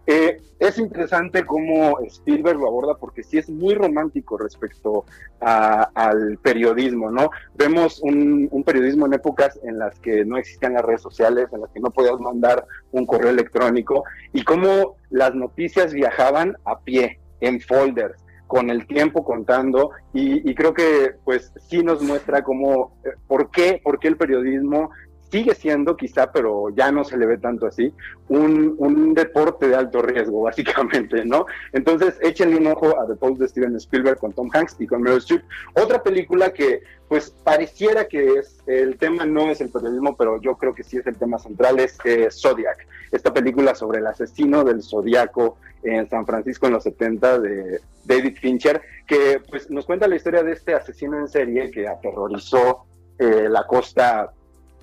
Eh, es interesante cómo Spielberg lo aborda porque sí es muy romántico respecto a- al periodismo, ¿no? Vemos un, un periodismo en épocas en las que no existían las redes sociales, en las que no podías mandar un correo electrónico y cómo las noticias viajaban a pie, en folders, con el tiempo contando y, y creo que pues sí nos muestra cómo, eh, por qué, por qué el periodismo sigue siendo quizá, pero ya no se le ve tanto así, un, un deporte de alto riesgo, básicamente, ¿no? Entonces, échenle un ojo a The Post de Steven Spielberg con Tom Hanks y con Meryl Streep. Otra película que, pues, pareciera que es, el tema no es el periodismo, pero yo creo que sí es el tema central, es eh, Zodiac. Esta película sobre el asesino del Zodíaco en San Francisco en los 70 de David Fincher, que, pues, nos cuenta la historia de este asesino en serie que aterrorizó eh, la costa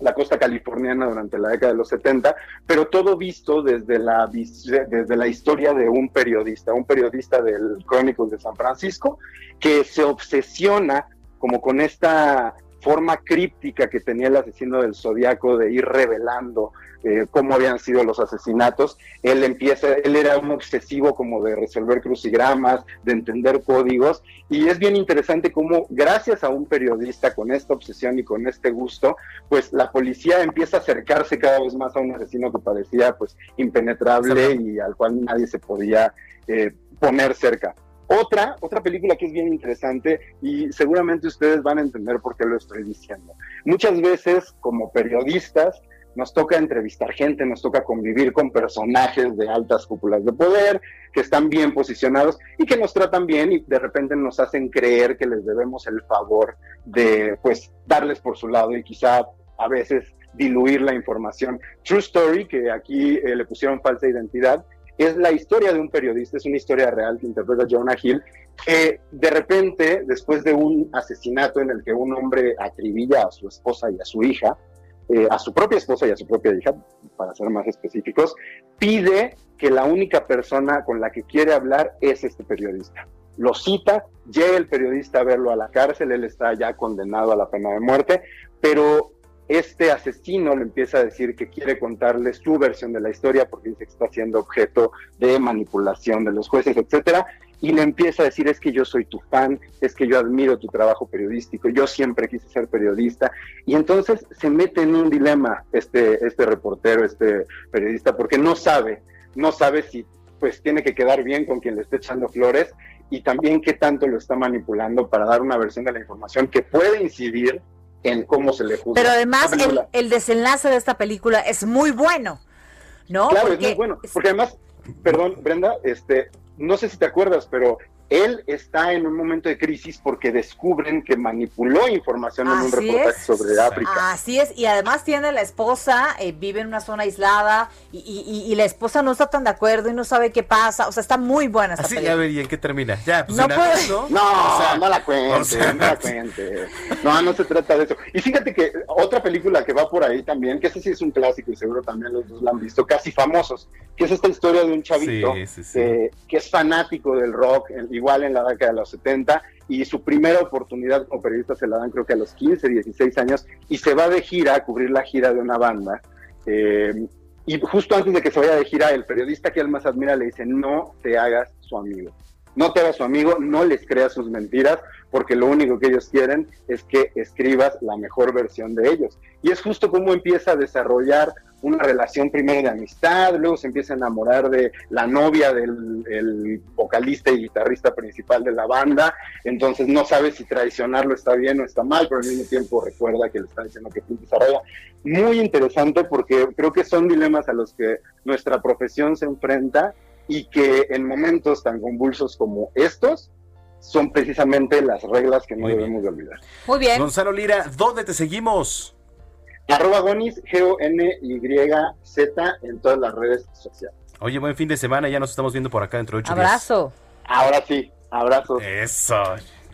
la costa californiana durante la década de los 70, pero todo visto desde la, desde la historia de un periodista, un periodista del Chronicles de San Francisco, que se obsesiona como con esta forma críptica que tenía el asesino del zodiaco de ir revelando eh, cómo habían sido los asesinatos. Él empieza, él era un obsesivo como de resolver crucigramas, de entender códigos, y es bien interesante cómo gracias a un periodista con esta obsesión y con este gusto, pues la policía empieza a acercarse cada vez más a un asesino que parecía pues impenetrable y al cual nadie se podía eh, poner cerca. Otra, otra película que es bien interesante y seguramente ustedes van a entender por qué lo estoy diciendo. Muchas veces como periodistas nos toca entrevistar gente, nos toca convivir con personajes de altas cúpulas de poder, que están bien posicionados y que nos tratan bien y de repente nos hacen creer que les debemos el favor de pues darles por su lado y quizá a veces diluir la información. True Story, que aquí eh, le pusieron falsa identidad, es la historia de un periodista, es una historia real que interpreta Jonah Hill, que de repente, después de un asesinato en el que un hombre atribilla a su esposa y a su hija, eh, a su propia esposa y a su propia hija, para ser más específicos, pide que la única persona con la que quiere hablar es este periodista. Lo cita, llega el periodista a verlo a la cárcel, él está ya condenado a la pena de muerte, pero este asesino le empieza a decir que quiere contarle su versión de la historia porque dice que está siendo objeto de manipulación de los jueces, etcétera, y le empieza a decir es que yo soy tu fan, es que yo admiro tu trabajo periodístico, yo siempre quise ser periodista, y entonces se mete en un dilema este, este reportero, este periodista, porque no sabe, no sabe si pues tiene que quedar bien con quien le esté echando flores y también qué tanto lo está manipulando para dar una versión de la información que puede incidir en cómo se le juzga. Pero además el, desenlace de esta película es muy bueno, ¿no? Claro, es muy bueno. Porque además, perdón, Brenda, este, no sé si te acuerdas, pero él está en un momento de crisis porque descubren que manipuló información en un reportaje es. sobre África. Así es, y además tiene la esposa, eh, vive en una zona aislada y, y- y la esposa no está tan de acuerdo y no sabe qué pasa. O sea, está muy buena esta Así, película. a ver, ¿y en qué termina? Ya, pues No vez, ¿no? No, O sea, no la cuente, o sea, no la cuente. No, no se trata de eso. Y fíjate que otra película que va por ahí también, que ese sí es un clásico y seguro también los dos la han visto, casi famosos, que es esta historia de un chavito Sí, sí, sí. Que, que es fanático del rock, en- igual en la década de los 70, y su primera oportunidad como periodista se la dan creo que a los 15, 16 años, y se va de gira a cubrir la gira de una banda. Eh, y justo antes de que se vaya de gira, el periodista que él más admira le dice, no te hagas su amigo. No te hagas su amigo, no les creas sus mentiras, porque lo único que ellos quieren es que escribas la mejor versión de ellos. Y es justo como empieza a desarrollar una relación primero de amistad, luego se empieza a enamorar de la novia del el vocalista y guitarrista principal de la banda, entonces no sabe si traicionarlo está bien o está mal, pero al mismo tiempo recuerda que le está diciendo que se desarrolla. Muy interesante porque creo que son dilemas a los que nuestra profesión se enfrenta y que en momentos tan convulsos como estos son precisamente las reglas que no Muy bien. debemos de olvidar. Muy bien. Gonzalo Lira, ¿dónde te seguimos? Arroba Gonis, G-O-N-Y-Z en todas las redes sociales. Oye, buen fin de semana, ya nos estamos viendo por acá dentro de ocho días. Abrazo. Ahora sí, abrazos. Eso.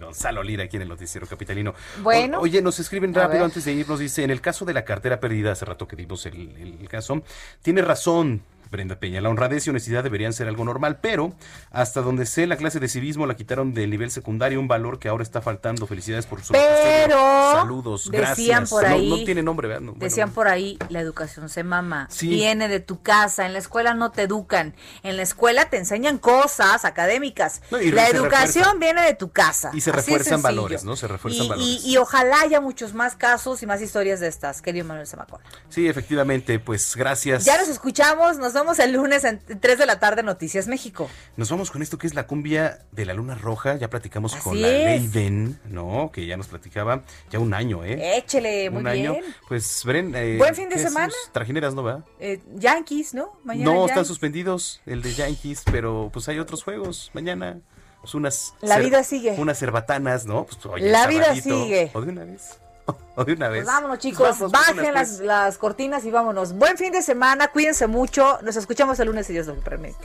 Gonzalo Lira aquí en el Noticiero Capitalino. Bueno. O- oye, nos escriben rápido antes de irnos. Dice: En el caso de la cartera perdida, hace rato que dimos el, el caso, tiene razón. Brenda Peña. La honradez y honestidad deberían ser algo normal, pero hasta donde sé, la clase de civismo la quitaron del nivel secundario, un valor que ahora está faltando. Felicidades por su Pero Saludos, decían gracias. por No- ahí, no, tiene nombre, ¿verdad? No, bueno, Decían por ahí, la educación se mama, Sí. viene de tu casa, en la escuela no te educan, en la escuela te enseñan cosas académicas, No, la educación refuerza. viene de tu casa. Y se refuerzan valores, ¿no? Se refuerzan y, valores. Y, y ojalá haya muchos más casos y más historias de estas, querido Manuel Zamacona. Sí, efectivamente, pues gracias. Ya nos escuchamos, nos vemos el lunes en 3 de la tarde Noticias México. Nos vamos con esto que es la cumbia de la luna roja. Ya platicamos con la es. Leiden, ¿no? Que ya nos platicaba ya un año, ¿eh? Échele, muy un año. bien. Pues, Bren. eh, Buen fin de ¿qué semana. Trajineras, ¿no va? Eh, Yankees, ¿no? Mañana no, están suspendidos el de Yankees, pero pues hay otros juegos mañana. Pues unas La vida sigue. Unas cerbatanas, ¿no? Pues, oye, La vida sigue. O de una vez. De una vez. Pues vámonos chicos, Vamos, bajen las, pues. las cortinas y vámonos. Buen fin de semana, cuídense mucho. Nos escuchamos el lunes si Dios lo permite.